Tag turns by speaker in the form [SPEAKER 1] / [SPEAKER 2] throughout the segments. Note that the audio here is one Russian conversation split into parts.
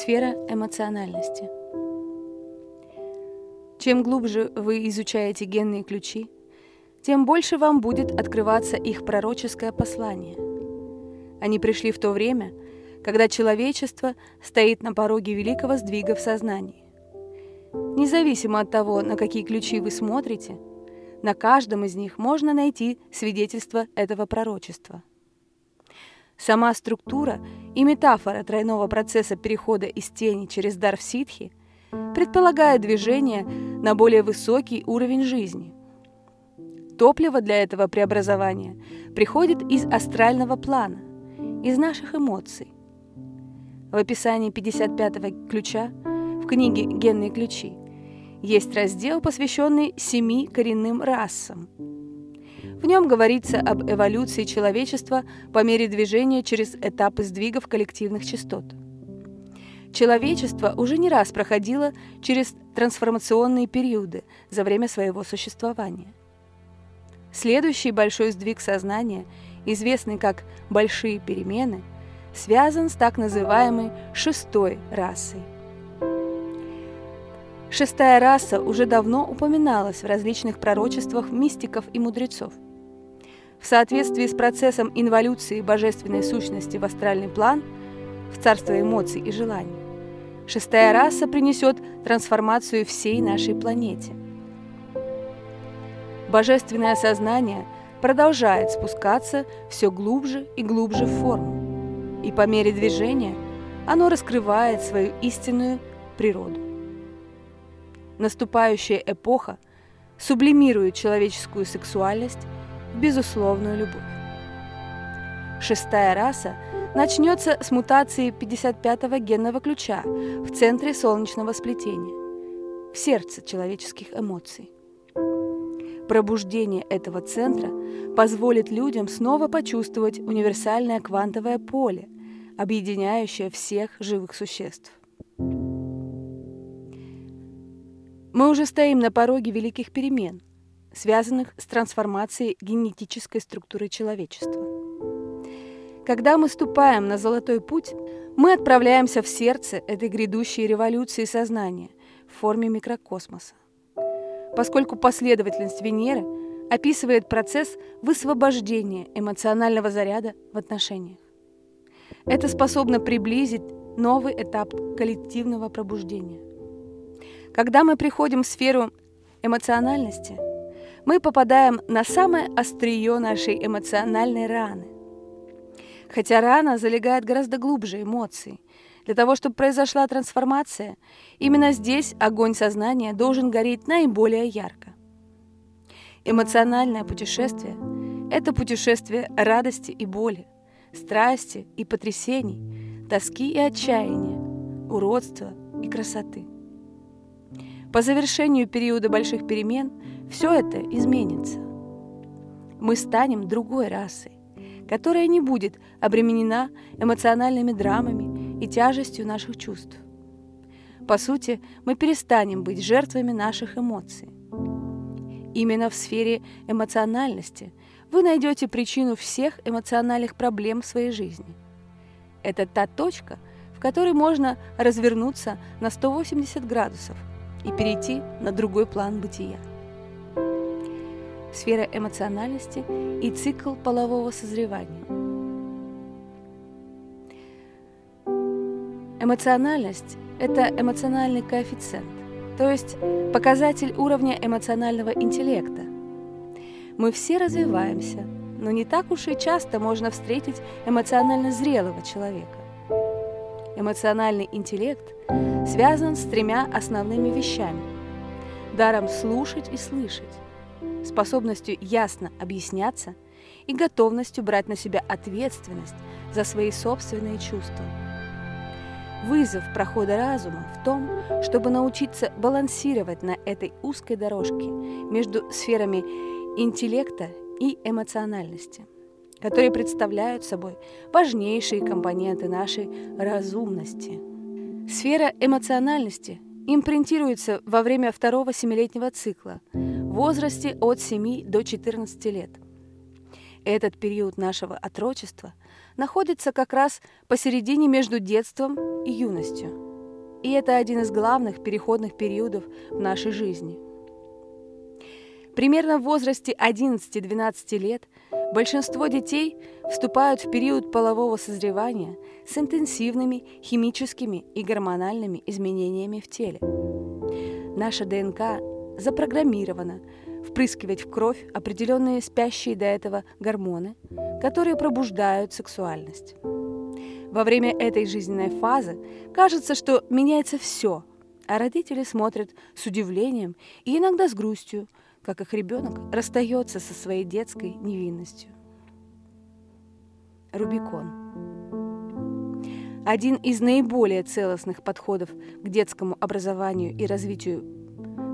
[SPEAKER 1] Сфера эмоциональности. Чем глубже вы изучаете генные ключи, тем больше вам будет открываться их пророческое послание. Они пришли в то время, когда человечество стоит на пороге великого сдвига в сознании. Независимо от того, на какие ключи вы смотрите, на каждом из них можно найти свидетельство этого пророчества. Сама структура и метафора тройного процесса перехода из тени через дар в ситхи предполагает движение на более высокий уровень жизни. Топливо для этого преобразования приходит из астрального плана, из наших эмоций. В описании 55-го ключа в книге «Генные ключи» есть раздел, посвященный семи коренным расам – в нем говорится об эволюции человечества по мере движения через этапы сдвигов коллективных частот. Человечество уже не раз проходило через трансформационные периоды за время своего существования. Следующий большой сдвиг сознания, известный как «большие перемены», связан с так называемой шестой расой. Шестая раса уже давно упоминалась в различных пророчествах мистиков и мудрецов – в соответствии с процессом инволюции божественной сущности в астральный план, в царство эмоций и желаний, шестая раса принесет трансформацию всей нашей планете. Божественное сознание продолжает спускаться все глубже и глубже в форму, и по мере движения оно раскрывает свою истинную природу. Наступающая эпоха сублимирует человеческую сексуальность безусловную любовь. Шестая раса начнется с мутации 55-го генного ключа в центре солнечного сплетения, в сердце человеческих эмоций. Пробуждение этого центра позволит людям снова почувствовать универсальное квантовое поле, объединяющее всех живых существ. Мы уже стоим на пороге великих перемен, связанных с трансформацией генетической структуры человечества. Когда мы ступаем на золотой путь, мы отправляемся в сердце этой грядущей революции сознания в форме микрокосмоса. Поскольку последовательность Венеры описывает процесс высвобождения эмоционального заряда в отношениях. Это способно приблизить новый этап коллективного пробуждения. Когда мы приходим в сферу эмоциональности – мы попадаем на самое острие нашей эмоциональной раны. Хотя рана залегает гораздо глубже эмоций. Для того, чтобы произошла трансформация, именно здесь огонь сознания должен гореть наиболее ярко. Эмоциональное путешествие – это путешествие радости и боли, страсти и потрясений, тоски и отчаяния, уродства и красоты. По завершению периода больших перемен все это изменится. Мы станем другой расой, которая не будет обременена эмоциональными драмами и тяжестью наших чувств. По сути, мы перестанем быть жертвами наших эмоций. Именно в сфере эмоциональности вы найдете причину всех эмоциональных проблем в своей жизни. Это та точка, в которой можно развернуться на 180 градусов и перейти на другой план бытия сфера эмоциональности и цикл полового созревания. Эмоциональность – это эмоциональный коэффициент, то есть показатель уровня эмоционального интеллекта. Мы все развиваемся, но не так уж и часто можно встретить эмоционально зрелого человека. Эмоциональный интеллект связан с тремя основными вещами – даром слушать и слышать, способностью ясно объясняться и готовностью брать на себя ответственность за свои собственные чувства. Вызов прохода разума в том, чтобы научиться балансировать на этой узкой дорожке между сферами интеллекта и эмоциональности, которые представляют собой важнейшие компоненты нашей разумности. Сфера эмоциональности импринтируется во время второго семилетнего цикла – возрасте от 7 до 14 лет. Этот период нашего отрочества находится как раз посередине между детством и юностью. и это один из главных переходных периодов в нашей жизни. Примерно в возрасте 11-12 лет большинство детей вступают в период полового созревания с интенсивными химическими и гормональными изменениями в теле. Наша ДНК запрограммирована впрыскивать в кровь определенные спящие до этого гормоны, которые пробуждают сексуальность. Во время этой жизненной фазы кажется, что меняется все, а родители смотрят с удивлением и иногда с грустью, как их ребенок расстается со своей детской невинностью. Рубикон. Один из наиболее целостных подходов к детскому образованию и развитию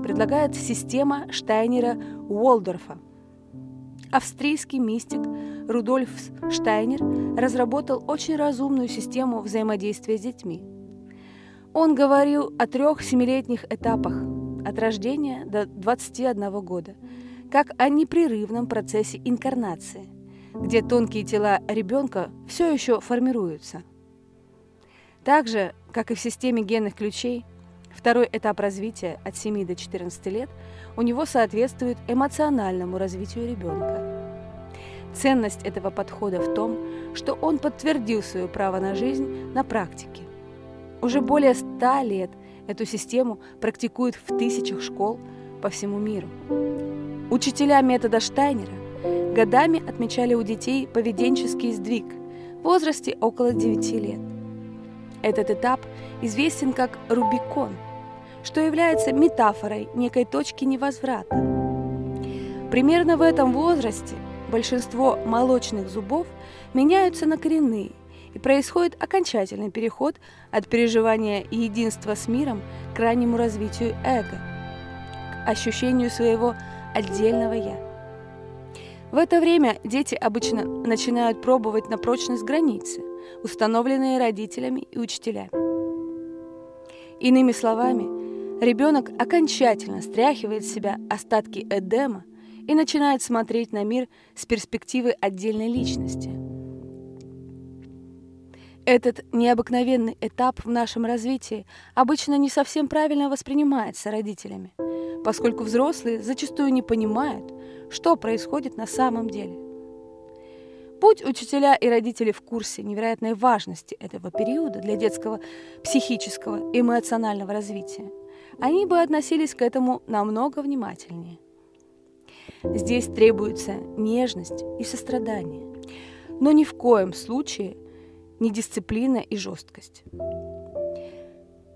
[SPEAKER 1] предлагает система Штайнера Уолдорфа. Австрийский мистик Рудольф Штайнер разработал очень разумную систему взаимодействия с детьми. Он говорил о трех семилетних этапах от рождения до 21 года, как о непрерывном процессе инкарнации, где тонкие тела ребенка все еще формируются. Так же, как и в системе генных ключей, второй этап развития от 7 до 14 лет у него соответствует эмоциональному развитию ребенка. Ценность этого подхода в том, что он подтвердил свое право на жизнь на практике. Уже более ста лет эту систему практикуют в тысячах школ по всему миру. Учителя метода Штайнера годами отмечали у детей поведенческий сдвиг в возрасте около 9 лет. Этот этап известен как Рубикон, что является метафорой некой точки невозврата. Примерно в этом возрасте большинство молочных зубов меняются на коренные, и происходит окончательный переход от переживания единства с миром к раннему развитию эго, к ощущению своего отдельного «я». В это время дети обычно начинают пробовать на прочность границы, установленные родителями и учителями. Иными словами, ребенок окончательно стряхивает с себя остатки Эдема – и начинает смотреть на мир с перспективы отдельной личности. Этот необыкновенный этап в нашем развитии обычно не совсем правильно воспринимается родителями, поскольку взрослые зачастую не понимают, что происходит на самом деле. Будь учителя и родители в курсе невероятной важности этого периода для детского психического и эмоционального развития, они бы относились к этому намного внимательнее. Здесь требуется нежность и сострадание, но ни в коем случае не дисциплина и жесткость.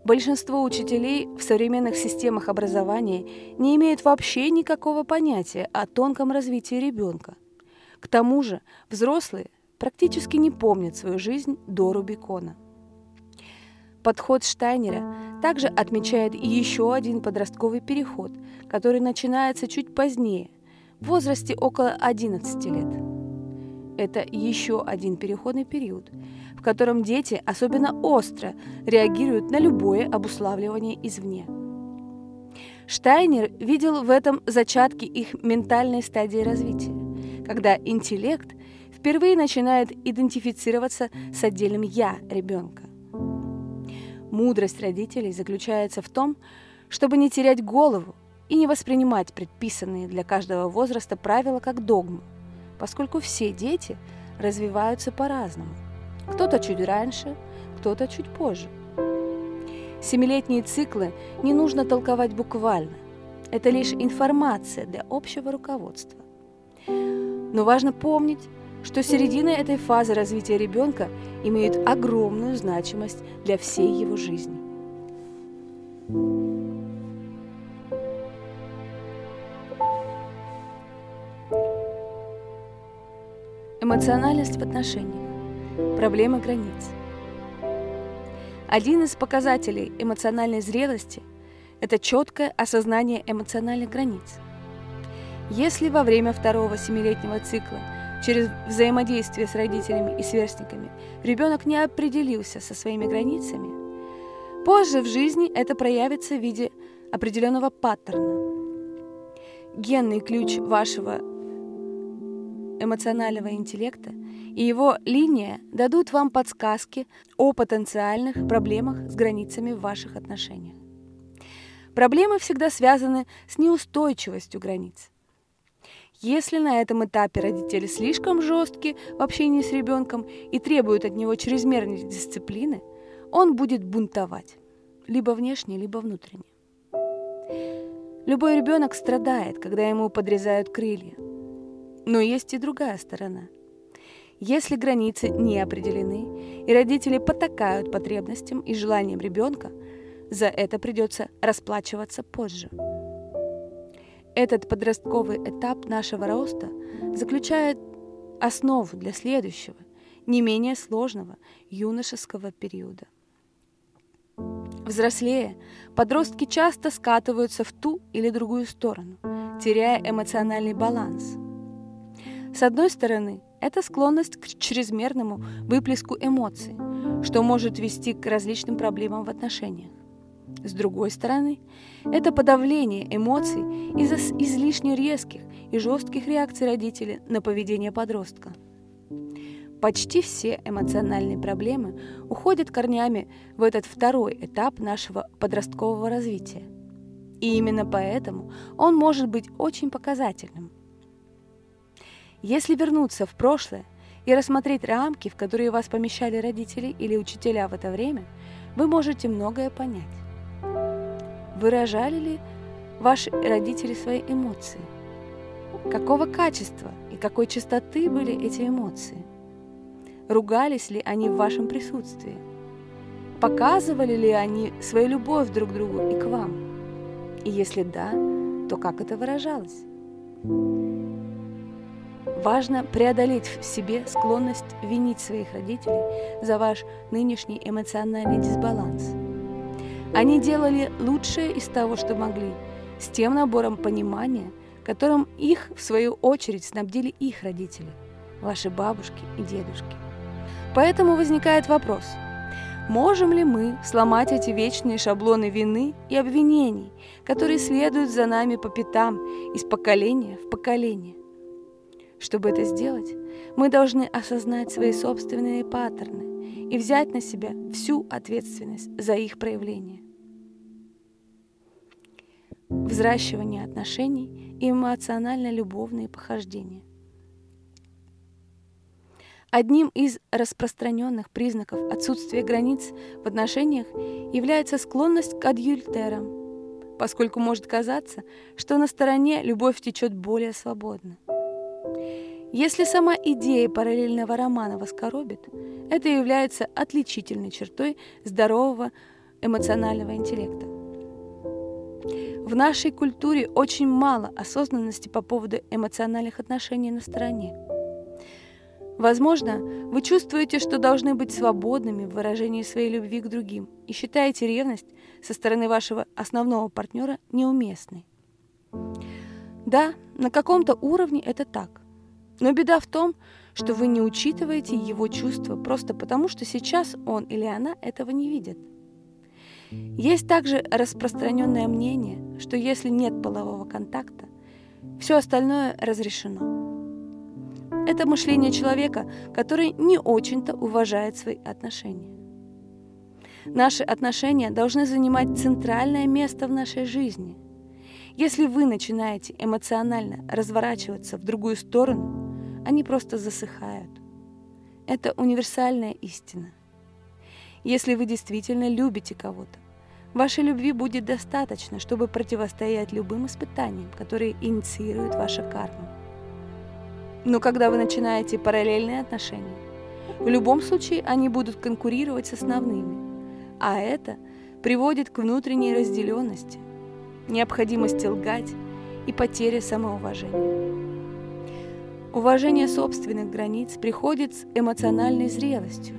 [SPEAKER 1] Большинство учителей в современных системах образования не имеют вообще никакого понятия о тонком развитии ребенка. К тому же взрослые практически не помнят свою жизнь до Рубикона. Подход Штайнера также отмечает еще один подростковый переход, который начинается чуть позднее – в возрасте около 11 лет. Это еще один переходный период, в котором дети особенно остро реагируют на любое обуславливание извне. Штайнер видел в этом зачатки их ментальной стадии развития, когда интеллект впервые начинает идентифицироваться с отдельным «я» ребенка. Мудрость родителей заключается в том, чтобы не терять голову и не воспринимать предписанные для каждого возраста правила как догму, поскольку все дети развиваются по-разному. Кто-то чуть раньше, кто-то чуть позже. Семилетние циклы не нужно толковать буквально. Это лишь информация для общего руководства. Но важно помнить, что середина этой фазы развития ребенка имеет огромную значимость для всей его жизни. Эмоциональность в отношениях. Проблема границ. Один из показателей эмоциональной зрелости – это четкое осознание эмоциональных границ. Если во время второго семилетнего цикла через взаимодействие с родителями и сверстниками ребенок не определился со своими границами, позже в жизни это проявится в виде определенного паттерна. Генный ключ вашего эмоционального интеллекта и его линия дадут вам подсказки о потенциальных проблемах с границами в ваших отношениях. Проблемы всегда связаны с неустойчивостью границ. Если на этом этапе родители слишком жесткие в общении с ребенком и требуют от него чрезмерной дисциплины, он будет бунтовать, либо внешне, либо внутренне. Любой ребенок страдает, когда ему подрезают крылья. Но есть и другая сторона. Если границы не определены, и родители потакают потребностям и желаниям ребенка, за это придется расплачиваться позже. Этот подростковый этап нашего роста заключает основу для следующего, не менее сложного юношеского периода. Взрослея, подростки часто скатываются в ту или другую сторону, теряя эмоциональный баланс. С одной стороны, это склонность к чрезмерному выплеску эмоций, что может вести к различным проблемам в отношениях. С другой стороны, это подавление эмоций из-за излишне резких и жестких реакций родителей на поведение подростка. Почти все эмоциональные проблемы уходят корнями в этот второй этап нашего подросткового развития. И именно поэтому он может быть очень показательным. Если вернуться в прошлое и рассмотреть рамки, в которые вас помещали родители или учителя в это время, вы можете многое понять. Выражали ли ваши родители свои эмоции? Какого качества и какой частоты были эти эмоции? Ругались ли они в вашем присутствии? Показывали ли они свою любовь друг к другу и к вам? И если да, то как это выражалось? Важно преодолеть в себе склонность винить своих родителей за ваш нынешний эмоциональный дисбаланс. Они делали лучшее из того, что могли, с тем набором понимания, которым их, в свою очередь, снабдили их родители, ваши бабушки и дедушки. Поэтому возникает вопрос, можем ли мы сломать эти вечные шаблоны вины и обвинений, которые следуют за нами по пятам из поколения в поколение? Чтобы это сделать, мы должны осознать свои собственные паттерны и взять на себя всю ответственность за их проявление. Взращивание отношений и эмоционально-любовные похождения. Одним из распространенных признаков отсутствия границ в отношениях является склонность к адюльтерам, поскольку может казаться, что на стороне любовь течет более свободно. Если сама идея параллельного романа вас коробит, это является отличительной чертой здорового эмоционального интеллекта. В нашей культуре очень мало осознанности по поводу эмоциональных отношений на стороне – Возможно, вы чувствуете, что должны быть свободными в выражении своей любви к другим и считаете ревность со стороны вашего основного партнера неуместной. Да, на каком-то уровне это так. Но беда в том, что вы не учитываете его чувства просто потому, что сейчас он или она этого не видят. Есть также распространенное мнение, что если нет полового контакта, все остальное разрешено. Это мышление человека, который не очень-то уважает свои отношения. Наши отношения должны занимать центральное место в нашей жизни. Если вы начинаете эмоционально разворачиваться в другую сторону, они просто засыхают. Это универсальная истина. Если вы действительно любите кого-то, вашей любви будет достаточно, чтобы противостоять любым испытаниям, которые инициирует ваша карма. Но когда вы начинаете параллельные отношения, в любом случае они будут конкурировать с основными, а это приводит к внутренней разделенности, необходимости лгать и потере самоуважения. Уважение собственных границ приходит с эмоциональной зрелостью,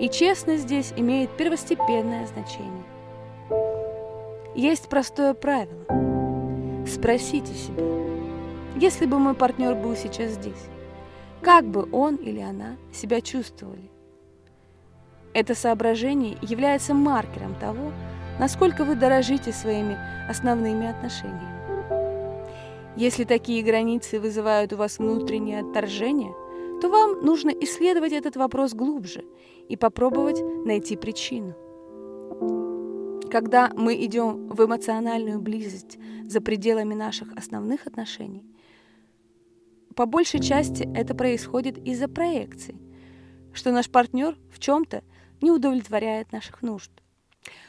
[SPEAKER 1] и честность здесь имеет первостепенное значение. Есть простое правило. Спросите себя, если бы мой партнер был сейчас здесь, как бы он или она себя чувствовали? Это соображение является маркером того, насколько вы дорожите своими основными отношениями. Если такие границы вызывают у вас внутреннее отторжение, то вам нужно исследовать этот вопрос глубже и попробовать найти причину. Когда мы идем в эмоциональную близость за пределами наших основных отношений, по большей части это происходит из-за проекций, что наш партнер в чем-то не удовлетворяет наших нужд.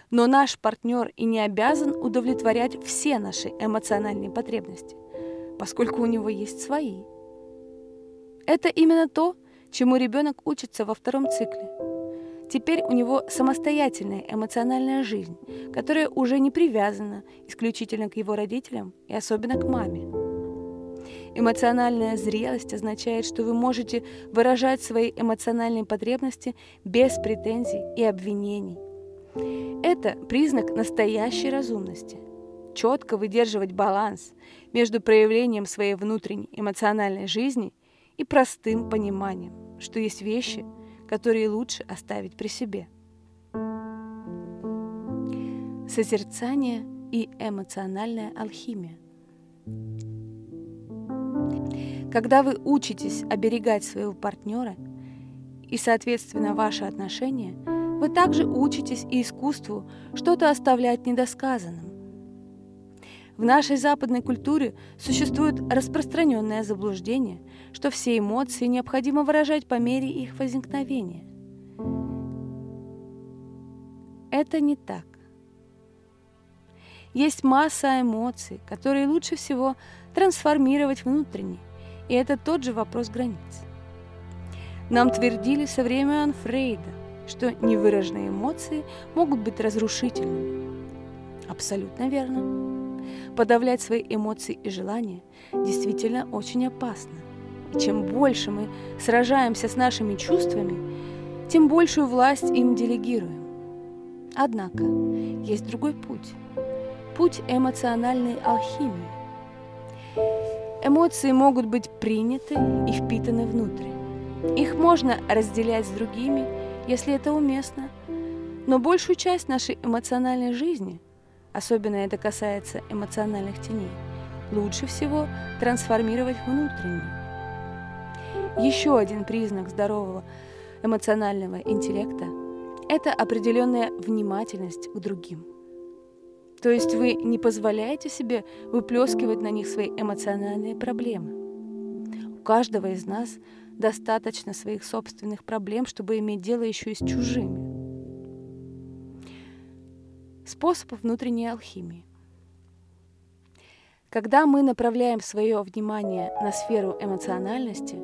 [SPEAKER 1] Но наш партнер и не обязан удовлетворять все наши эмоциональные потребности, поскольку у него есть свои. Это именно то, чему ребенок учится во втором цикле – Теперь у него самостоятельная эмоциональная жизнь, которая уже не привязана исключительно к его родителям и особенно к маме. Эмоциональная зрелость означает, что вы можете выражать свои эмоциональные потребности без претензий и обвинений. Это признак настоящей разумности. Четко выдерживать баланс между проявлением своей внутренней эмоциональной жизни и простым пониманием, что есть вещи – которые лучше оставить при себе. Созерцание и эмоциональная алхимия. Когда вы учитесь оберегать своего партнера и, соответственно, ваши отношения, вы также учитесь и искусству что-то оставлять недосказанным. В нашей западной культуре существует распространенное заблуждение, что все эмоции необходимо выражать по мере их возникновения. Это не так. Есть масса эмоций, которые лучше всего трансформировать внутренне, и это тот же вопрос границ. Нам твердили со времен Фрейда, что невыраженные эмоции могут быть разрушительными. Абсолютно верно подавлять свои эмоции и желания действительно очень опасно. И чем больше мы сражаемся с нашими чувствами, тем большую власть им делегируем. Однако есть другой путь. Путь эмоциональной алхимии. Эмоции могут быть приняты и впитаны внутрь. Их можно разделять с другими, если это уместно, но большую часть нашей эмоциональной жизни – особенно это касается эмоциональных теней, лучше всего трансформировать внутренне. Еще один признак здорового эмоционального интеллекта – это определенная внимательность к другим. То есть вы не позволяете себе выплескивать на них свои эмоциональные проблемы. У каждого из нас достаточно своих собственных проблем, чтобы иметь дело еще и с чужими. Способ внутренней алхимии. Когда мы направляем свое внимание на сферу эмоциональности,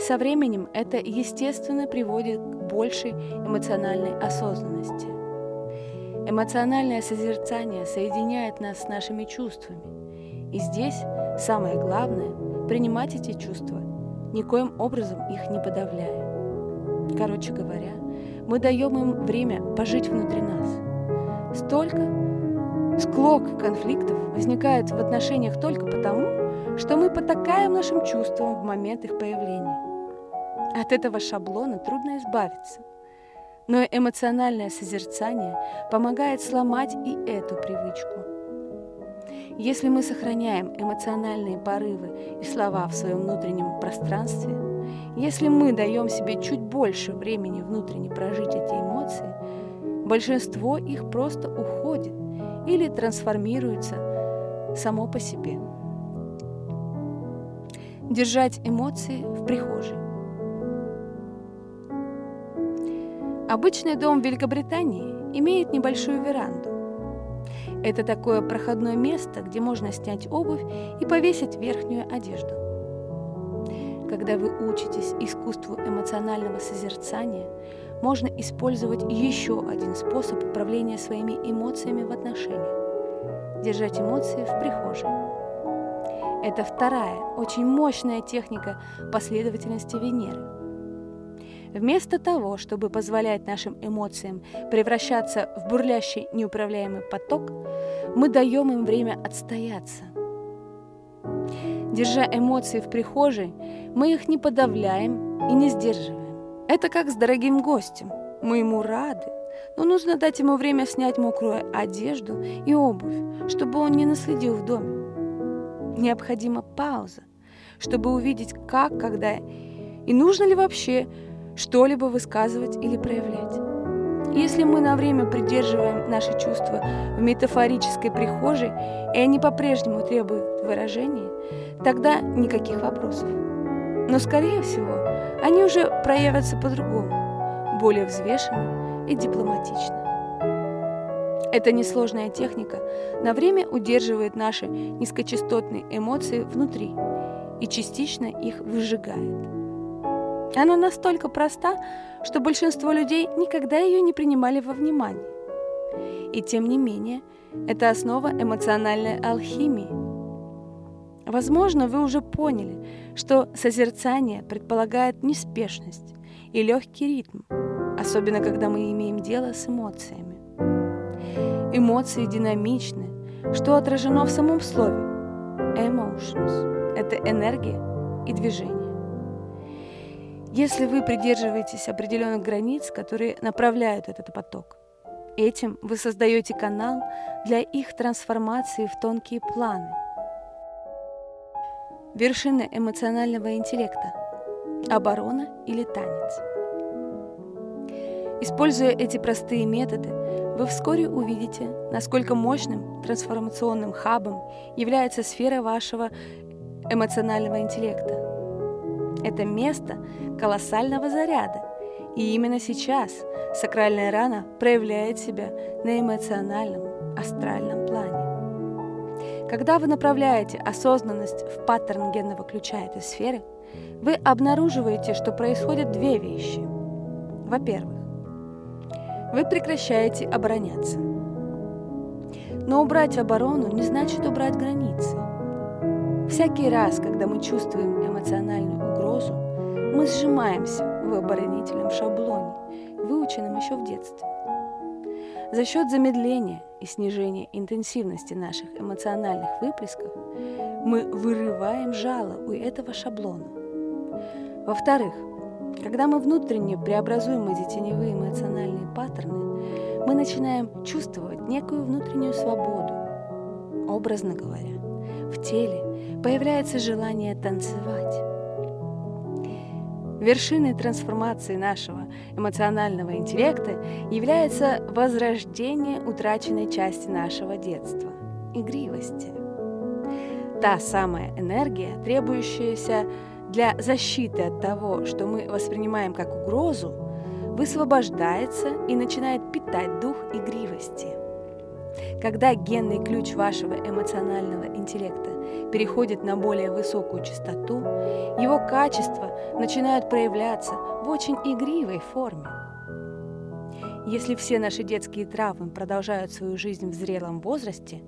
[SPEAKER 1] со временем это естественно приводит к большей эмоциональной осознанности. Эмоциональное созерцание соединяет нас с нашими чувствами. И здесь самое главное – принимать эти чувства, никоим образом их не подавляя. Короче говоря, мы даем им время пожить внутри нас – Столько склок конфликтов возникает в отношениях только потому, что мы потакаем нашим чувствам в момент их появления. От этого шаблона трудно избавиться. Но эмоциональное созерцание помогает сломать и эту привычку. Если мы сохраняем эмоциональные порывы и слова в своем внутреннем пространстве, если мы даем себе чуть больше времени внутренне прожить эти эмоции, Большинство их просто уходит или трансформируется само по себе. Держать эмоции в прихожей. Обычный дом в Великобритании имеет небольшую веранду. Это такое проходное место, где можно снять обувь и повесить верхнюю одежду. Когда вы учитесь искусству эмоционального созерцания, можно использовать еще один способ управления своими эмоциями в отношениях – держать эмоции в прихожей. Это вторая, очень мощная техника последовательности Венеры. Вместо того, чтобы позволять нашим эмоциям превращаться в бурлящий неуправляемый поток, мы даем им время отстояться. Держа эмоции в прихожей, мы их не подавляем и не сдерживаем. Это как с дорогим гостем. Мы ему рады, но нужно дать ему время снять мокрую одежду и обувь, чтобы он не наследил в доме. Необходима пауза, чтобы увидеть, как, когда и нужно ли вообще что-либо высказывать или проявлять. Если мы на время придерживаем наши чувства в метафорической прихожей, и они по-прежнему требуют выражения, тогда никаких вопросов. Но, скорее всего, они уже проявятся по-другому, более взвешенно и дипломатично. Эта несложная техника на время удерживает наши низкочастотные эмоции внутри и частично их выжигает. Она настолько проста, что большинство людей никогда ее не принимали во внимание. И тем не менее, это основа эмоциональной алхимии. Возможно, вы уже поняли, что созерцание предполагает неспешность и легкий ритм, особенно когда мы имеем дело с эмоциями. Эмоции динамичны, что отражено в самом слове emotions – это энергия и движение. Если вы придерживаетесь определенных границ, которые направляют этот поток, этим вы создаете канал для их трансформации в тонкие планы. Вершина эмоционального интеллекта – оборона или танец. Используя эти простые методы, вы вскоре увидите, насколько мощным трансформационным хабом является сфера вашего эмоционального интеллекта – это место колоссального заряда. И именно сейчас сакральная рана проявляет себя на эмоциональном, астральном плане. Когда вы направляете осознанность в паттерн генного ключа этой сферы, вы обнаруживаете, что происходят две вещи. Во-первых, вы прекращаете обороняться. Но убрать оборону не значит убрать границы. Всякий раз, когда мы чувствуем эмоциональную угрозу, мы сжимаемся в оборонительном шаблоне, выученном еще в детстве. За счет замедления и снижения интенсивности наших эмоциональных выплесков мы вырываем жало у этого шаблона. Во-вторых, когда мы внутренне преобразуем эти теневые эмоциональные паттерны, мы начинаем чувствовать некую внутреннюю свободу. Образно говоря, в теле появляется желание танцевать. Вершиной трансформации нашего эмоционального интеллекта является возрождение утраченной части нашего детства – игривости. Та самая энергия, требующаяся для защиты от того, что мы воспринимаем как угрозу, высвобождается и начинает питать дух игривости – когда генный ключ вашего эмоционального интеллекта переходит на более высокую частоту, его качества начинают проявляться в очень игривой форме. Если все наши детские травмы продолжают свою жизнь в зрелом возрасте,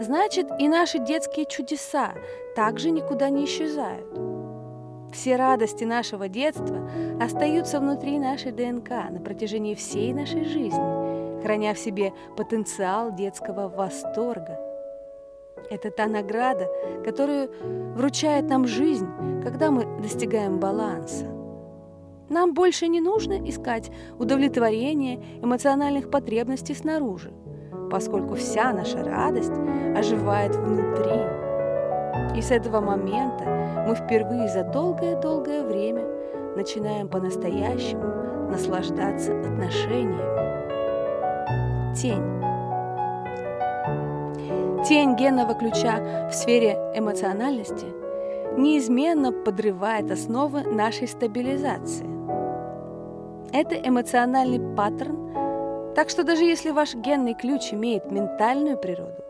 [SPEAKER 1] значит и наши детские чудеса также никуда не исчезают. Все радости нашего детства остаются внутри нашей ДНК на протяжении всей нашей жизни – храня в себе потенциал детского восторга. Это та награда, которую вручает нам жизнь, когда мы достигаем баланса. Нам больше не нужно искать удовлетворение эмоциональных потребностей снаружи, поскольку вся наша радость оживает внутри. И с этого момента мы впервые за долгое-долгое время начинаем по-настоящему наслаждаться отношениями тень. Тень генного ключа в сфере эмоциональности неизменно подрывает основы нашей стабилизации. Это эмоциональный паттерн, так что даже если ваш генный ключ имеет ментальную природу,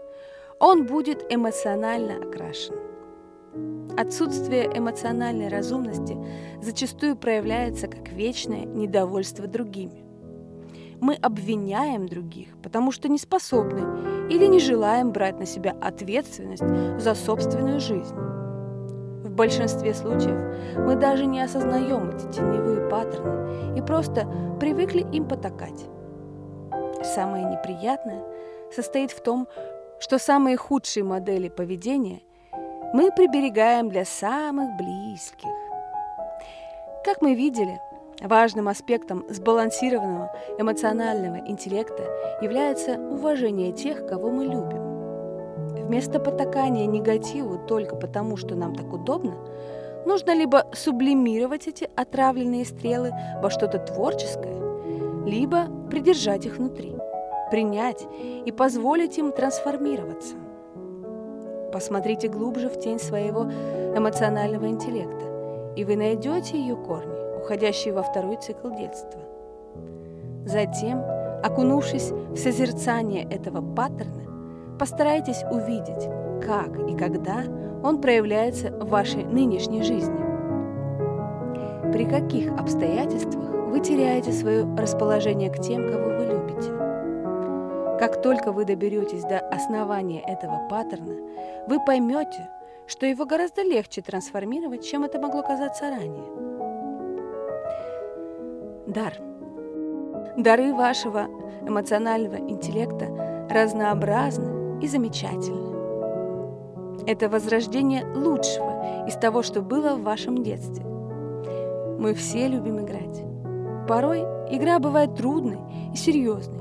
[SPEAKER 1] он будет эмоционально окрашен. Отсутствие эмоциональной разумности зачастую проявляется как вечное недовольство другими мы обвиняем других, потому что не способны или не желаем брать на себя ответственность за собственную жизнь. В большинстве случаев мы даже не осознаем эти теневые паттерны и просто привыкли им потакать. Самое неприятное состоит в том, что самые худшие модели поведения мы приберегаем для самых близких. Как мы видели, Важным аспектом сбалансированного эмоционального интеллекта является уважение тех, кого мы любим. вместо потакания негативу только потому, что нам так удобно, нужно либо сублимировать эти отравленные стрелы во что-то творческое, либо придержать их внутри, принять и позволить им трансформироваться. Посмотрите глубже в тень своего эмоционального интеллекта, и вы найдете ее корни, уходящие во второй цикл детства. Затем, окунувшись в созерцание этого паттерна, постарайтесь увидеть, как и когда он проявляется в вашей нынешней жизни. При каких обстоятельствах вы теряете свое расположение к тем, кого вы любите. Как только вы доберетесь до основания этого паттерна, вы поймете, что его гораздо легче трансформировать, чем это могло казаться ранее. Дар. Дары вашего эмоционального интеллекта разнообразны и замечательны. Это возрождение лучшего из того, что было в вашем детстве. Мы все любим играть. Порой игра бывает трудной и серьезной,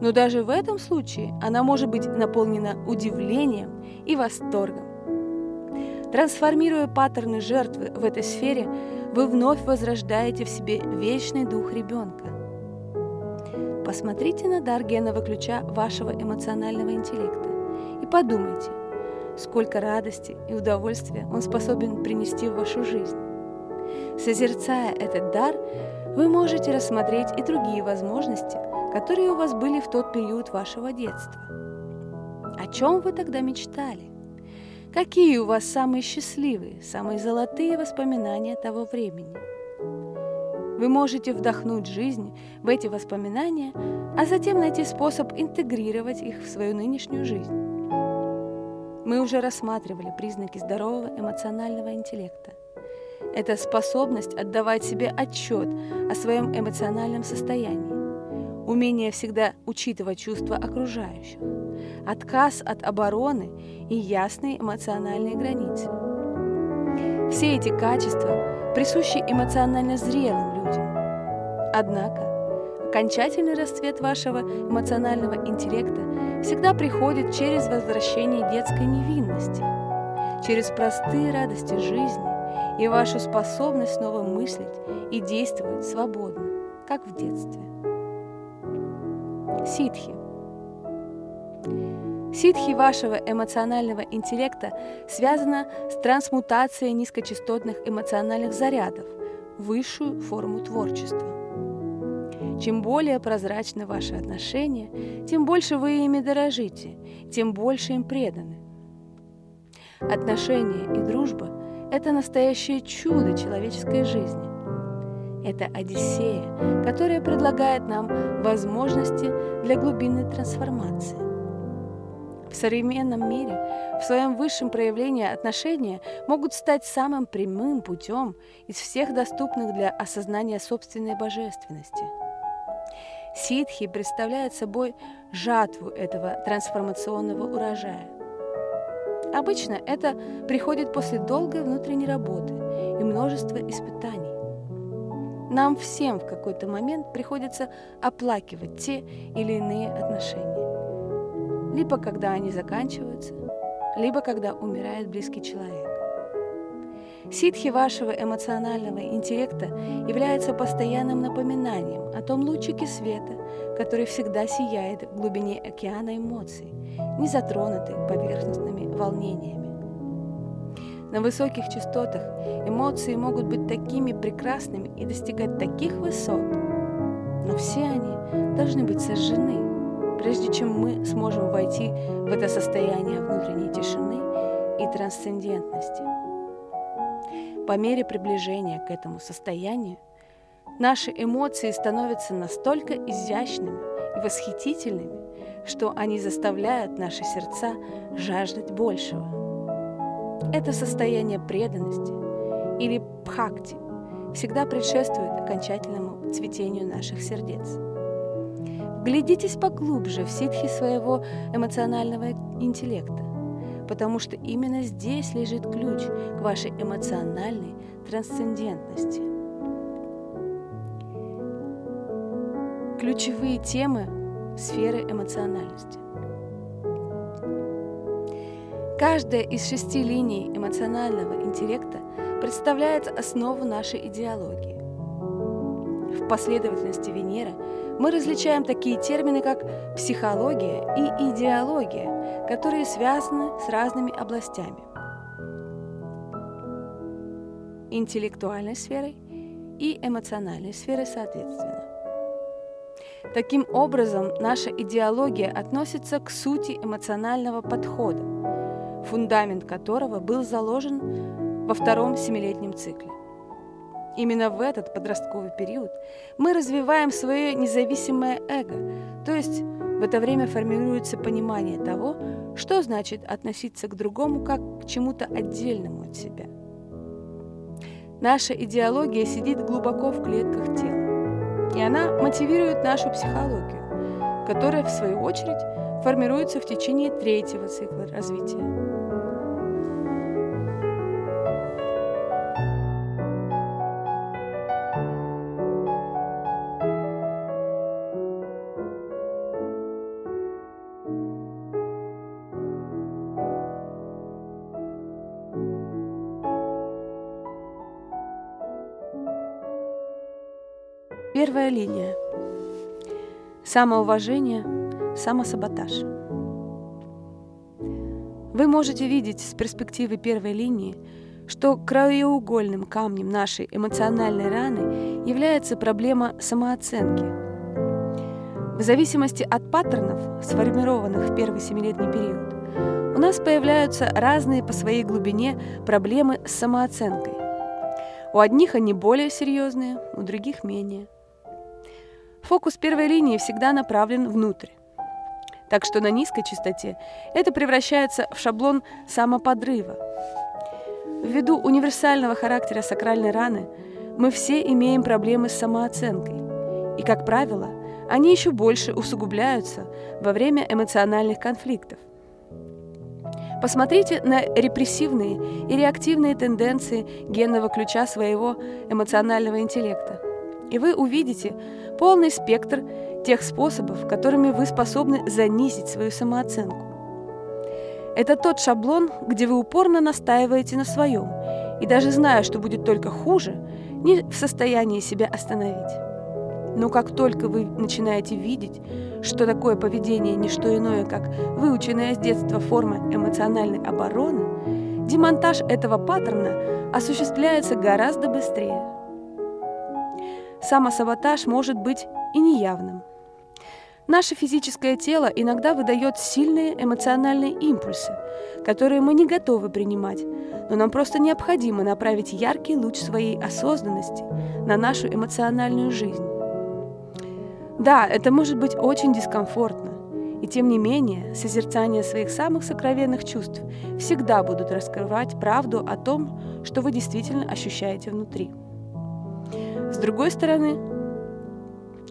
[SPEAKER 1] но даже в этом случае она может быть наполнена удивлением и восторгом. Трансформируя паттерны жертвы в этой сфере, вы вновь возрождаете в себе вечный дух ребенка. Посмотрите на дар генного ключа вашего эмоционального интеллекта и подумайте, сколько радости и удовольствия он способен принести в вашу жизнь. Созерцая этот дар, вы можете рассмотреть и другие возможности, которые у вас были в тот период вашего детства. О чем вы тогда мечтали? Какие у вас самые счастливые, самые золотые воспоминания того времени? Вы можете вдохнуть жизнь в эти воспоминания, а затем найти способ интегрировать их в свою нынешнюю жизнь. Мы уже рассматривали признаки здорового эмоционального интеллекта – это способность отдавать себе отчет о своем эмоциональном состоянии, умение всегда учитывать чувства окружающих, отказ от обороны и ясные эмоциональные границы. Все эти качества присущи эмоционально зрелым людям. Однако окончательный расцвет вашего эмоционального интеллекта всегда приходит через возвращение детской невинности, через простые радости жизни, и вашу способность снова мыслить и действовать свободно, как в детстве. Ситхи. Ситхи вашего эмоционального интеллекта связана с трансмутацией низкочастотных эмоциональных зарядов в высшую форму творчества. Чем более прозрачны ваши отношения, тем больше вы ими дорожите, тем больше им преданы. Отношения и дружба это настоящее чудо человеческой жизни. Это Одиссея, которая предлагает нам возможности для глубинной трансформации. В современном мире в своем высшем проявлении отношения могут стать самым прямым путем из всех доступных для осознания собственной божественности. Ситхи представляют собой жатву этого трансформационного урожая. Обычно это приходит после долгой внутренней работы и множества испытаний. Нам всем в какой-то момент приходится оплакивать те или иные отношения. Либо когда они заканчиваются, либо когда умирает близкий человек. Ситхи вашего эмоционального интеллекта является постоянным напоминанием о том лучике света, который всегда сияет в глубине океана эмоций, не затронутый поверхностными волнениями. На высоких частотах эмоции могут быть такими прекрасными и достигать таких высот, но все они должны быть сожжены, прежде чем мы сможем войти в это состояние внутренней тишины и трансцендентности. По мере приближения к этому состоянию наши эмоции становятся настолько изящными и восхитительными, что они заставляют наши сердца жаждать большего. Это состояние преданности или пхакти всегда предшествует окончательному цветению наших сердец. Глядитесь поглубже в ситхи своего эмоционального интеллекта потому что именно здесь лежит ключ к вашей эмоциональной трансцендентности. Ключевые темы сферы эмоциональности. Каждая из шести линий эмоционального интеллекта представляет основу нашей идеологии. В последовательности Венеры мы различаем такие термины, как психология и идеология, которые связаны с разными областями. Интеллектуальной сферой и эмоциональной сферой соответственно. Таким образом, наша идеология относится к сути эмоционального подхода, фундамент которого был заложен во втором семилетнем цикле. Именно в этот подростковый период мы развиваем свое независимое эго, то есть в это время формируется понимание того, что значит относиться к другому как к чему-то отдельному от себя. Наша идеология сидит глубоко в клетках тела, и она мотивирует нашу психологию, которая, в свою очередь, формируется в течение третьего цикла развития. Первая линия. Самоуважение, самосаботаж. Вы можете видеть с перспективы первой линии, что краеугольным камнем нашей эмоциональной раны является проблема самооценки. В зависимости от паттернов, сформированных в первый семилетний период, у нас появляются разные по своей глубине проблемы с самооценкой. У одних они более серьезные, у других менее. Фокус первой линии всегда направлен внутрь. Так что на низкой частоте это превращается в шаблон самоподрыва. Ввиду универсального характера сакральной раны мы все имеем проблемы с самооценкой. И, как правило, они еще больше усугубляются во время эмоциональных конфликтов. Посмотрите на репрессивные и реактивные тенденции генного ключа своего эмоционального интеллекта. И вы увидите полный спектр тех способов, которыми вы способны занизить свою самооценку. Это тот шаблон, где вы упорно настаиваете на своем, и даже зная, что будет только хуже, не в состоянии себя остановить. Но как только вы начинаете видеть, что такое поведение не что иное, как выученная с детства форма эмоциональной обороны, демонтаж этого паттерна осуществляется гораздо быстрее – самосаботаж может быть и неявным. Наше физическое тело иногда выдает сильные эмоциональные импульсы, которые мы не готовы принимать, но нам просто необходимо направить яркий луч своей осознанности на нашу эмоциональную жизнь. Да, это может быть очень дискомфортно, и тем не менее созерцание своих самых сокровенных чувств всегда будут раскрывать правду о том, что вы действительно ощущаете внутри. С другой стороны,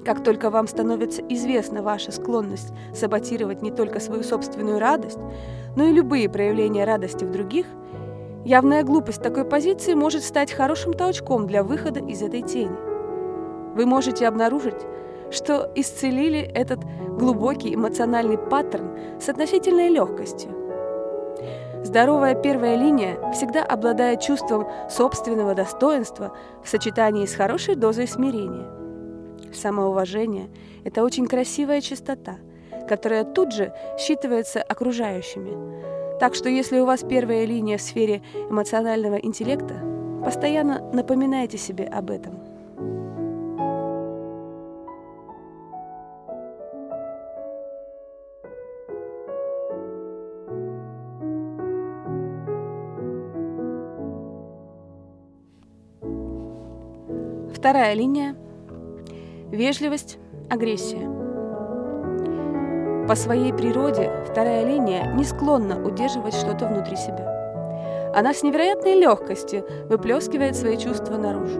[SPEAKER 1] как только вам становится известна ваша склонность саботировать не только свою собственную радость, но и любые проявления радости в других, явная глупость такой позиции может стать хорошим толчком для выхода из этой тени. Вы можете обнаружить, что исцелили этот глубокий эмоциональный паттерн с относительной легкостью. Здоровая первая линия всегда обладает чувством собственного достоинства в сочетании с хорошей дозой смирения. Самоуважение – это очень красивая чистота, которая тут же считывается окружающими. Так что если у вас первая линия в сфере эмоционального интеллекта, постоянно напоминайте себе об этом – Вторая линия – вежливость, агрессия. По своей природе вторая линия не склонна удерживать что-то внутри себя. Она с невероятной легкостью выплескивает свои чувства наружу.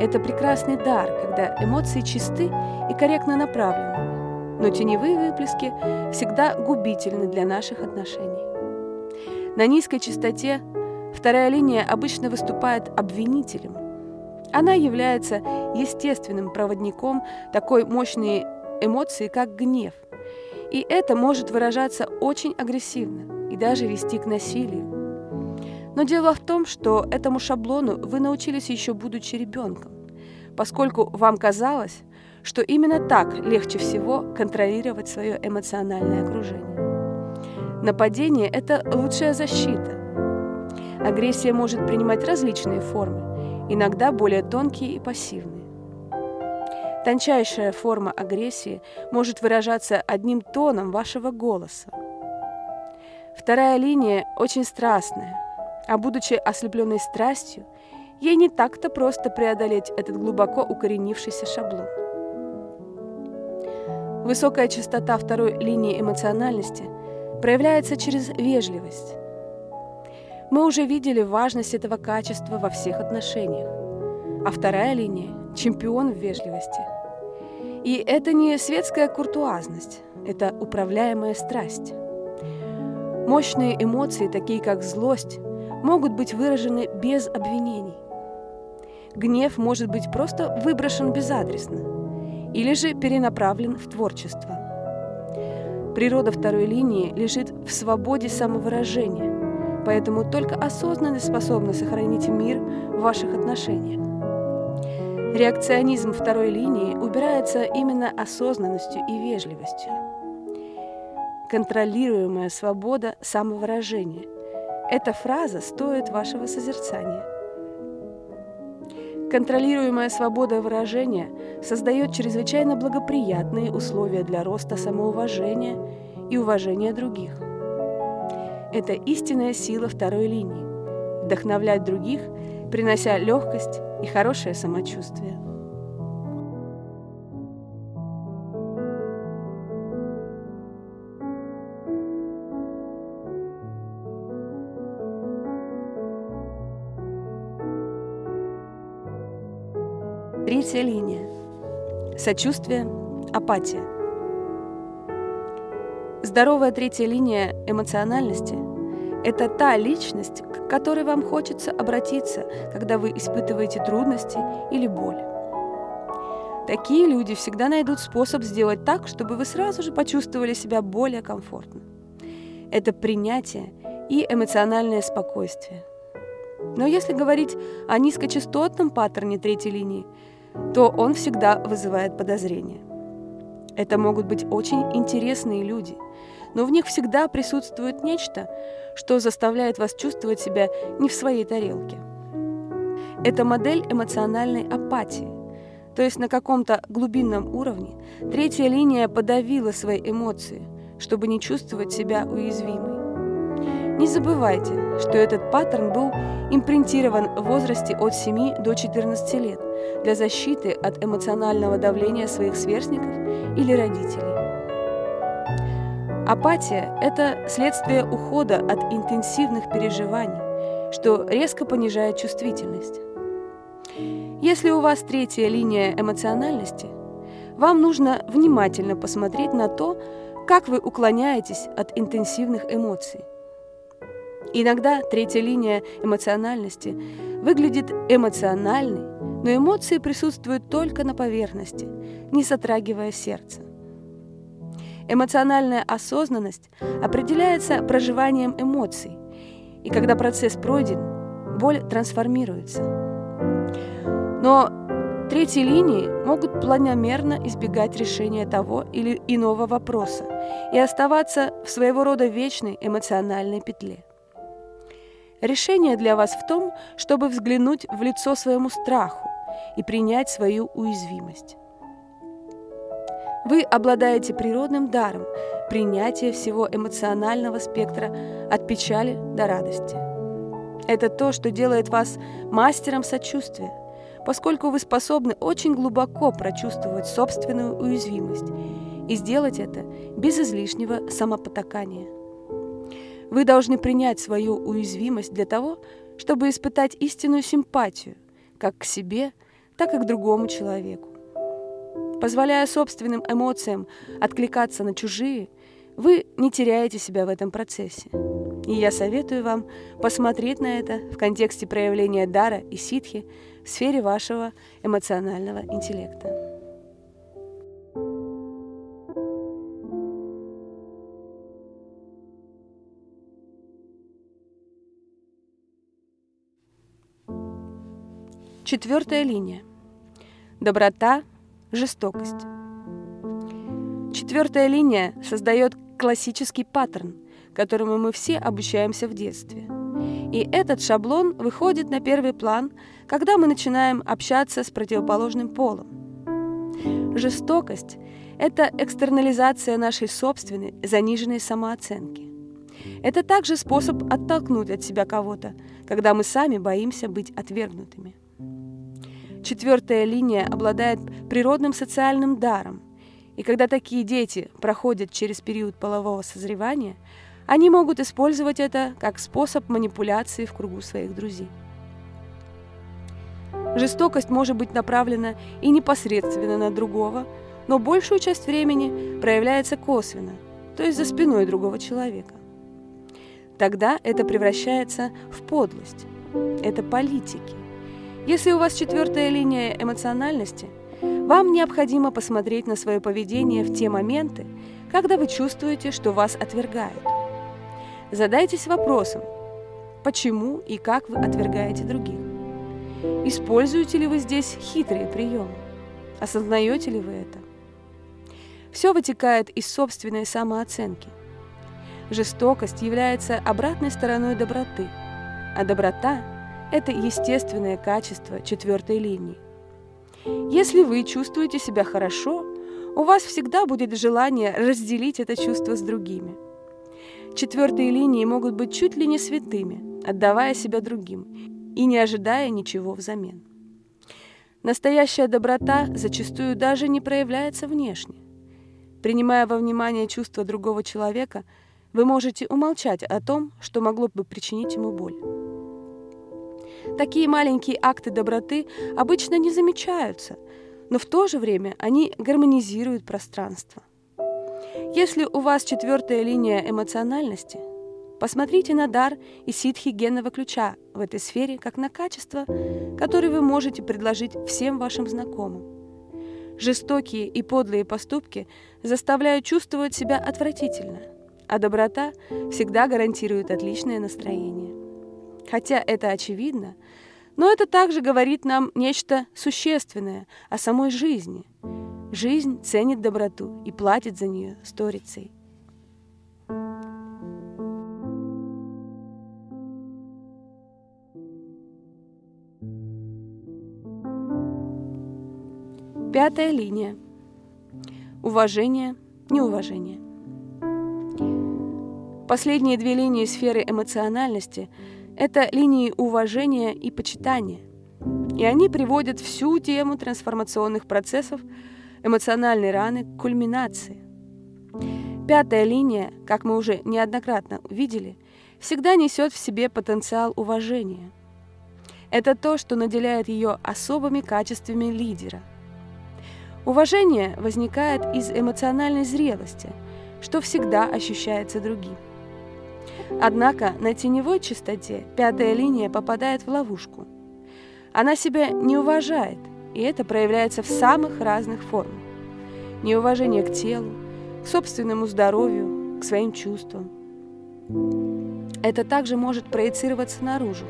[SPEAKER 1] Это прекрасный дар, когда эмоции чисты и корректно направлены, но теневые выплески всегда губительны для наших отношений. На низкой частоте вторая линия обычно выступает обвинителем – она является естественным проводником такой мощной эмоции, как гнев. И это может выражаться очень агрессивно. и даже вести к насилию. Но дело в том, что этому шаблону вы научились еще будучи ребенком, поскольку вам казалось, что именно так легче всего контролировать свое эмоциональное окружение. Нападение – это лучшая защита. Агрессия может принимать различные формы, иногда более тонкие и пассивные. Тончайшая форма агрессии может выражаться одним тоном вашего голоса. Вторая линия очень страстная, а будучи ослепленной страстью, ей не так-то просто преодолеть этот глубоко укоренившийся шаблон. Высокая частота второй линии эмоциональности проявляется через вежливость. Мы уже видели важность этого качества во всех отношениях. А вторая линия – чемпион в вежливости. И это не светская куртуазность, это управляемая страсть. Мощные эмоции, такие как злость, могут быть выражены без обвинений. Гнев может быть просто выброшен безадресно или же перенаправлен в творчество. Природа второй линии лежит в свободе самовыражения, поэтому только осознанность способна сохранить мир в ваших отношениях. Реакционизм второй линии убирается именно осознанностью и вежливостью контролируемая свобода самовыражения. Эта фраза стоит вашего созерцания. Контролируемая свобода выражения создает чрезвычайно благоприятные условия для роста самоуважения и уважения других. Это истинная сила второй линии – вдохновлять других, принося легкость и хорошее самочувствие. Третья линия. Сочувствие, апатия. Здоровая третья линия эмоциональности – это та личность, к которой вам хочется обратиться, когда вы испытываете трудности или боль. Такие люди всегда найдут способ сделать так, чтобы вы сразу же почувствовали себя более комфортно. Это принятие и эмоциональное спокойствие. Но если говорить о низкочастотном паттерне третьей линии – то он всегда вызывает подозрения. Это могут быть очень интересные люди, но в них всегда присутствует нечто, что заставляет вас чувствовать себя не в своей тарелке. Это модель эмоциональной апатии, то есть на каком-то глубинном уровне третья линия подавила свои эмоции, чтобы не чувствовать себя уязвимой. Не забывайте, что этот паттерн был импринтирован в возрасте от 7 до 14 лет для защиты от эмоционального давления своих сверстников или родителей. Апатия – это следствие ухода от интенсивных переживаний, что резко понижает чувствительность. Если у вас третья линия эмоциональности, вам нужно внимательно посмотреть на то, как вы уклоняетесь от интенсивных эмоций – Иногда третья линия эмоциональности выглядит эмоциональной, но эмоции присутствуют только на поверхности, не затрагивая сердце. Эмоциональная осознанность определяется проживанием эмоций, и когда процесс пройден, боль трансформируется. Но третьи линии могут планомерно избегать решения того или иного вопроса и оставаться в своего рода вечной эмоциональной петле. Решение для вас в том, чтобы взглянуть в лицо своему страху и принять свою уязвимость. Вы обладаете природным даром принятия всего эмоционального спектра от печали до радости. Это то, что делает вас мастером сочувствия, поскольку вы способны очень глубоко прочувствовать собственную уязвимость и сделать это без излишнего самопотакания. Вы должны принять свою уязвимость для того, чтобы испытать истинную симпатию как к себе, так и к другому человеку. Позволяя собственным эмоциям откликаться на чужие, вы не теряете себя в этом процессе. И я советую вам посмотреть на это в контексте проявления дара и ситхи в сфере вашего эмоционального интеллекта. Четвертая линия. Доброта, жестокость. Четвертая линия создает классический паттерн, которому мы все обучаемся в детстве. И этот шаблон выходит на первый план, когда мы начинаем общаться с противоположным полом. Жестокость – это экстернализация нашей собственной заниженной самооценки. Это также способ оттолкнуть от себя кого-то, когда мы сами боимся быть отвергнутыми. Четвертая линия обладает природным социальным даром, и когда такие дети проходят через период полового созревания, они могут использовать это как способ манипуляции в кругу своих друзей. Жестокость может быть направлена и непосредственно на другого, но большую часть времени проявляется косвенно, то есть за спиной другого человека. Тогда это превращается в подлость. Это политики. Если у вас четвертая линия эмоциональности, вам необходимо посмотреть на свое поведение в те моменты, когда вы чувствуете, что вас отвергают. Задайтесь вопросом, почему и как вы отвергаете других. Используете ли вы здесь хитрые приемы? Осознаете ли вы это? Все вытекает из собственной самооценки. Жестокость является обратной стороной доброты, а доброта – это естественное качество четвертой линии. Если вы чувствуете себя хорошо, у вас всегда будет желание разделить это чувство с другими. Четвертые линии могут быть чуть ли не святыми, отдавая себя другим, и не ожидая ничего взамен. Настоящая доброта зачастую даже не проявляется внешне. Принимая во внимание чувства другого человека, вы можете умолчать о том, что могло бы причинить ему боль. Такие маленькие акты доброты обычно не замечаются, но в то же время они гармонизируют пространство. Если у вас четвертая линия эмоциональности, Посмотрите на дар и ситхи генного ключа в этой сфере как на качество, которое вы можете предложить всем вашим знакомым. Жестокие и подлые поступки заставляют чувствовать себя отвратительно, а доброта всегда гарантирует отличное настроение. Хотя это очевидно, но это также говорит нам нечто существенное о самой жизни. Жизнь ценит доброту и платит за нее сторицей. Пятая линия. Уважение, неуважение. Последние две линии сферы эмоциональности – это линии уважения и почитания. И они приводят всю тему трансформационных процессов эмоциональной раны к кульминации. Пятая линия, как мы уже неоднократно увидели, всегда несет в себе потенциал уважения. Это то, что наделяет ее особыми качествами лидера – Уважение возникает из эмоциональной зрелости, что всегда ощущается другим. Однако на теневой чистоте пятая линия попадает в ловушку. Она себя не уважает, и это проявляется в самых разных формах. Неуважение к телу, к собственному здоровью, к своим чувствам. Это также может проецироваться наружу,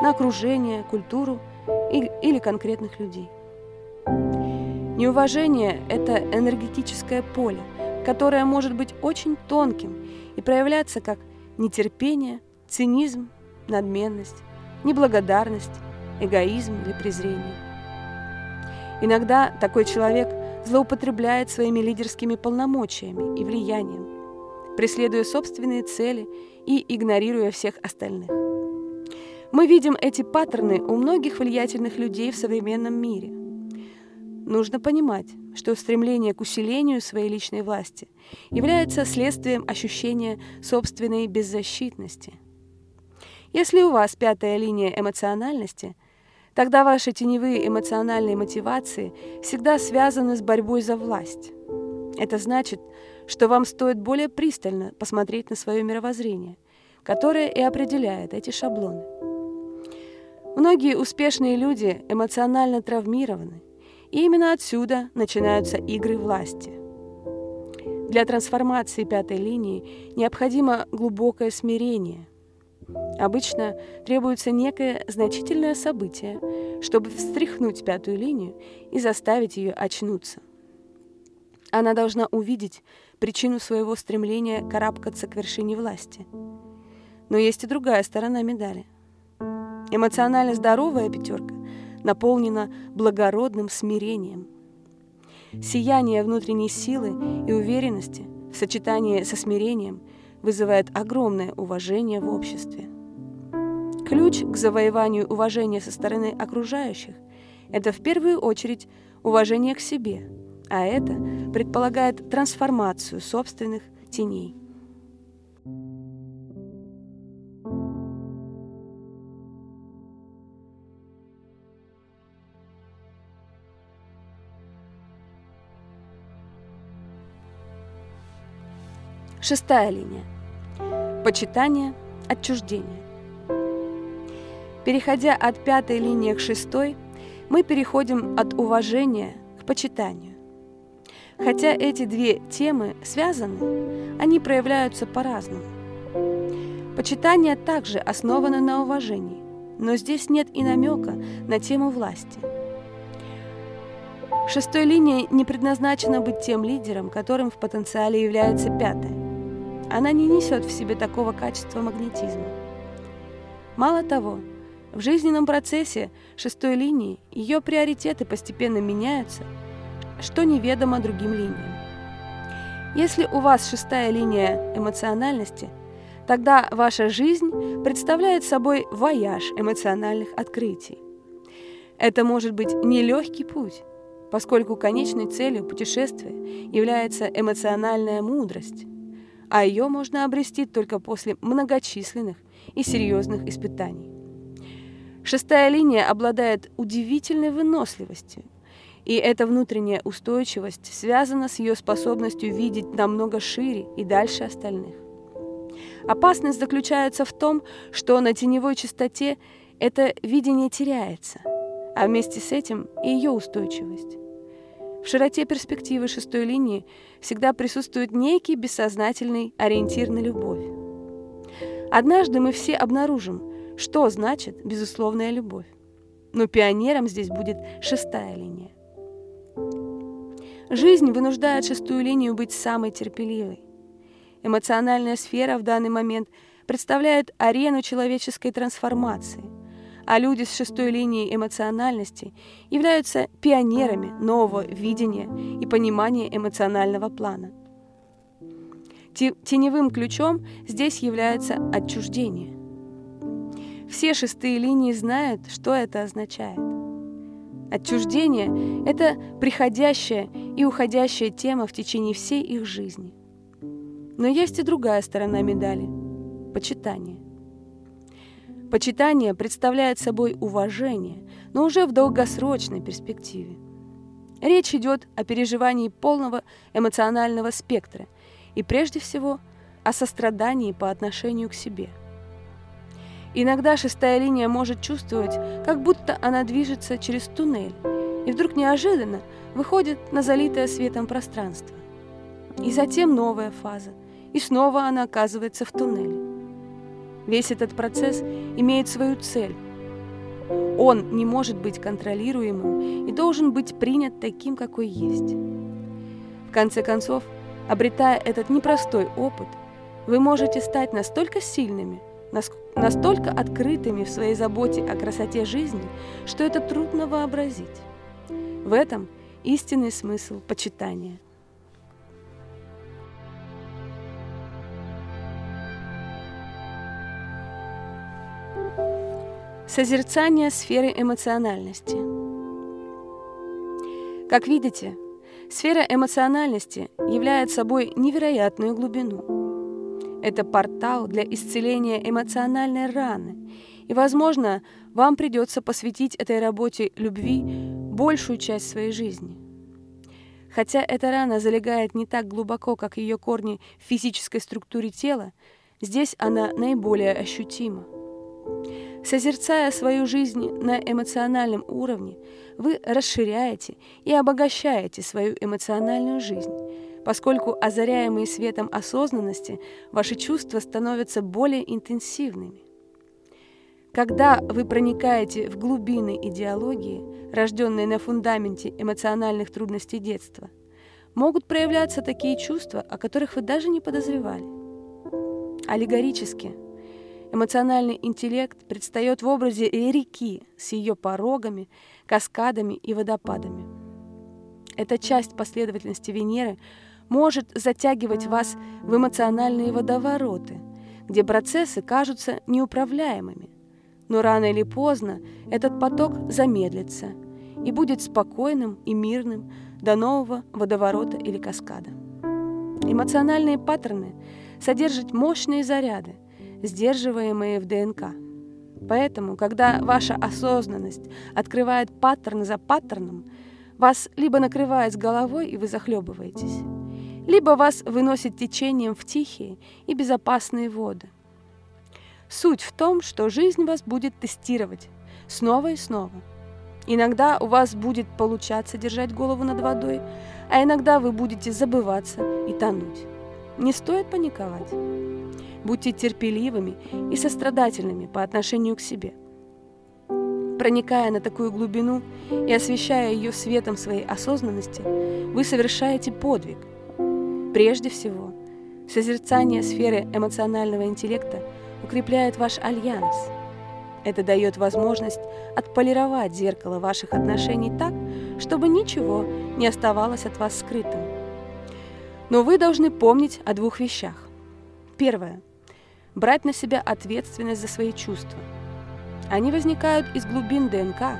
[SPEAKER 1] на окружение, культуру или конкретных людей. Неуважение – это энергетическое поле, которое может быть очень тонким и проявляться как нетерпение, цинизм, надменность, неблагодарность, эгоизм или презрение. Иногда такой человек злоупотребляет своими лидерскими полномочиями и влиянием, преследуя собственные цели и игнорируя всех остальных. Мы видим эти паттерны у многих влиятельных людей в современном мире – Нужно понимать, что стремление к усилению своей личной власти является следствием ощущения собственной беззащитности. Если у вас пятая линия эмоциональности, тогда ваши теневые эмоциональные мотивации всегда связаны с борьбой за власть. Это значит, что вам стоит более пристально посмотреть на свое мировоззрение, которое и определяет эти шаблоны. Многие успешные люди эмоционально травмированы – и именно отсюда начинаются игры власти. Для трансформации пятой линии необходимо глубокое смирение. Обычно требуется некое значительное событие, чтобы встряхнуть пятую линию и заставить ее очнуться. Она должна увидеть причину своего стремления карабкаться к вершине власти. Но есть и другая сторона медали. Эмоционально здоровая пятерка наполнена благородным смирением. Сияние внутренней силы и уверенности в сочетании со смирением вызывает огромное уважение в обществе. Ключ к завоеванию уважения со стороны окружающих – это в первую очередь уважение к себе, а это предполагает трансформацию собственных теней. Шестая линия. Почитание, отчуждение. Переходя от пятой линии к шестой, мы переходим от уважения к почитанию. Хотя эти две темы связаны, они проявляются по-разному. Почитание также основано на уважении, но здесь нет и намека на тему власти. Шестой линия не предназначена быть тем лидером, которым в потенциале является пятая. Она не несет в себе такого качества магнетизма. Мало того, в жизненном процессе шестой линии ее приоритеты постепенно меняются, что неведомо другим линиям. Если у вас шестая линия эмоциональности, тогда ваша жизнь представляет собой вояж эмоциональных открытий. Это может быть нелегкий путь, поскольку конечной целью путешествия является эмоциональная мудрость, а ее можно обрести только после многочисленных и серьезных испытаний. Шестая линия обладает удивительной выносливостью, и эта внутренняя устойчивость связана с ее способностью видеть намного шире и дальше остальных. Опасность заключается в том, что на теневой частоте это видение теряется, а вместе с этим и ее устойчивость. В широте перспективы шестой линии всегда присутствует некий бессознательный ориентир на любовь. Однажды мы все обнаружим, что значит безусловная любовь? Но пионером здесь будет шестая линия. Жизнь вынуждает шестую линию быть самой терпеливой. Эмоциональная сфера в данный момент представляет арену человеческой трансформации, а люди с шестой линией эмоциональности являются пионерами нового видения и понимания эмоционального плана. Теневым ключом здесь является отчуждение – все шестые линии знают, что это означает. Отчуждение – это приходящая и уходящая тема в течение всей их жизни. Но есть и другая сторона медали – почитание. Почитание представляет собой уважение, но уже в долгосрочной перспективе. Речь идет о переживании полного эмоционального спектра и прежде всего о сострадании по отношению к себе – Иногда шестая линия может чувствовать, как будто она движется через туннель, и вдруг неожиданно выходит на залитое светом пространство. И затем новая фаза, и снова она оказывается в туннеле. Весь этот процесс имеет свою цель. Он не может быть контролируемым и должен быть принят таким, какой есть. В конце концов, обретая этот непростой опыт, вы можете стать настолько сильными – настолько открытыми в своей заботе о красоте жизни, что это трудно вообразить. В этом истинный смысл почитания. Созерцание сферы эмоциональности. Как видите, сфера эмоциональности является собой невероятную глубину – это портал для исцеления эмоциональной раны. И, возможно, вам придется посвятить этой работе любви большую часть своей жизни. Хотя эта рана залегает не так глубоко, как ее корни в физической структуре тела, здесь она наиболее ощутима. Созерцая свою жизнь на эмоциональном уровне, вы расширяете и обогащаете свою эмоциональную жизнь, поскольку озаряемые светом осознанности ваши чувства становятся более интенсивными. Когда вы проникаете в глубины идеологии, рожденные на фундаменте эмоциональных трудностей детства, могут проявляться такие чувства, о которых вы даже не подозревали. Аллегорически эмоциональный интеллект предстает в образе реки с ее порогами, каскадами и водопадами. Эта часть последовательности Венеры может затягивать вас в эмоциональные водовороты, где процессы кажутся неуправляемыми, но рано или поздно этот поток замедлится и будет спокойным и мирным до нового водоворота или каскада. Эмоциональные паттерны содержат мощные заряды, сдерживаемые в ДНК. Поэтому, когда ваша осознанность открывает паттерн за паттерном, вас либо накрывает с головой, и вы захлебываетесь, либо вас выносит течением в тихие и безопасные воды – Суть в том, что жизнь вас будет тестировать снова и снова. Иногда у вас будет получаться держать голову над водой, а иногда вы будете забываться и тонуть. Не стоит паниковать. Будьте терпеливыми и сострадательными по отношению к себе. Проникая на такую глубину и освещая ее светом своей осознанности, вы совершаете подвиг. Прежде всего, созерцание сферы эмоционального интеллекта – укрепляет ваш альянс. Это дает возможность отполировать зеркало ваших отношений так, чтобы ничего не оставалось от вас скрытым. Но вы должны помнить о двух вещах. Первое. Брать на себя ответственность за свои чувства. Они возникают из глубин ДНК,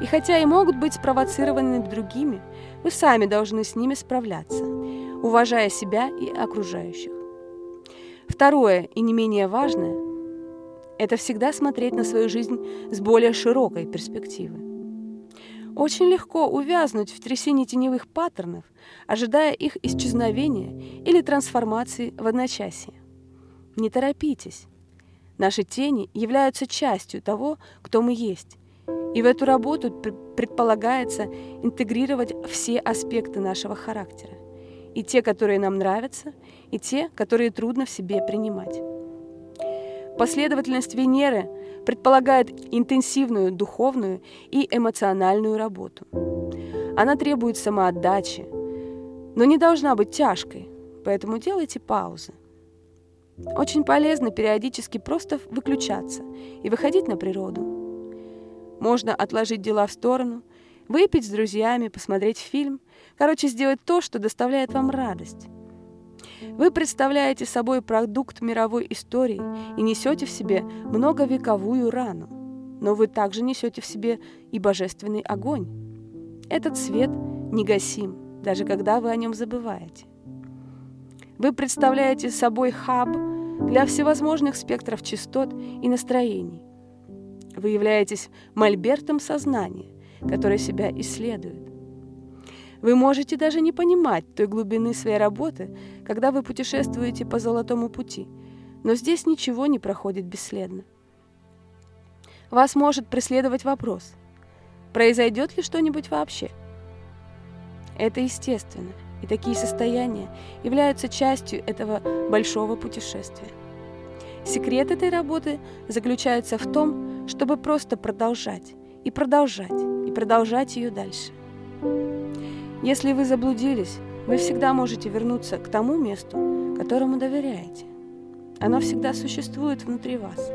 [SPEAKER 1] и хотя и могут быть спровоцированы другими, вы сами должны с ними справляться, уважая себя и окружающих. Второе и не менее важное – это всегда смотреть на свою жизнь с более широкой перспективы. Очень легко увязнуть в трясине теневых паттернов, ожидая их исчезновения или трансформации в одночасье. Не торопитесь. Наши тени являются частью того, кто мы есть, и в эту работу предполагается интегрировать все аспекты нашего характера и те, которые нам нравятся, и те, которые трудно в себе принимать. Последовательность Венеры предполагает интенсивную духовную и эмоциональную работу. Она требует самоотдачи, но не должна быть тяжкой, поэтому делайте паузы. Очень полезно периодически просто выключаться и выходить на природу. Можно отложить дела в сторону, выпить с друзьями, посмотреть фильм – Короче, сделать то, что доставляет вам радость. Вы представляете собой продукт мировой истории и несете в себе многовековую рану, но вы также несете в себе и божественный огонь. Этот свет негасим, даже когда вы о нем забываете. Вы представляете собой хаб для всевозможных спектров частот и настроений. Вы являетесь мольбертом сознания, которое себя исследует. Вы можете даже не понимать той глубины своей работы, когда вы путешествуете по золотому пути, но здесь ничего не проходит бесследно. Вас может преследовать вопрос, произойдет ли что-нибудь вообще? Это естественно, и такие состояния являются частью этого большого путешествия. Секрет этой работы заключается в том, чтобы просто продолжать и продолжать и продолжать ее дальше. Если вы заблудились, вы всегда можете вернуться к тому месту, которому доверяете. Оно всегда существует внутри вас.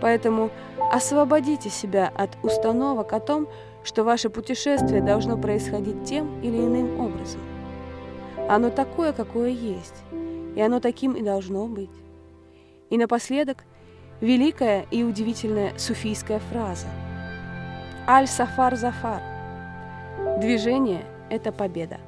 [SPEAKER 1] Поэтому освободите себя от установок о том, что ваше путешествие должно происходить тем или иным образом. Оно такое, какое есть, и оно таким и должно быть. И напоследок великая и удивительная суфийская фраза «Аль-Сафар-Зафар» – движение – это победа.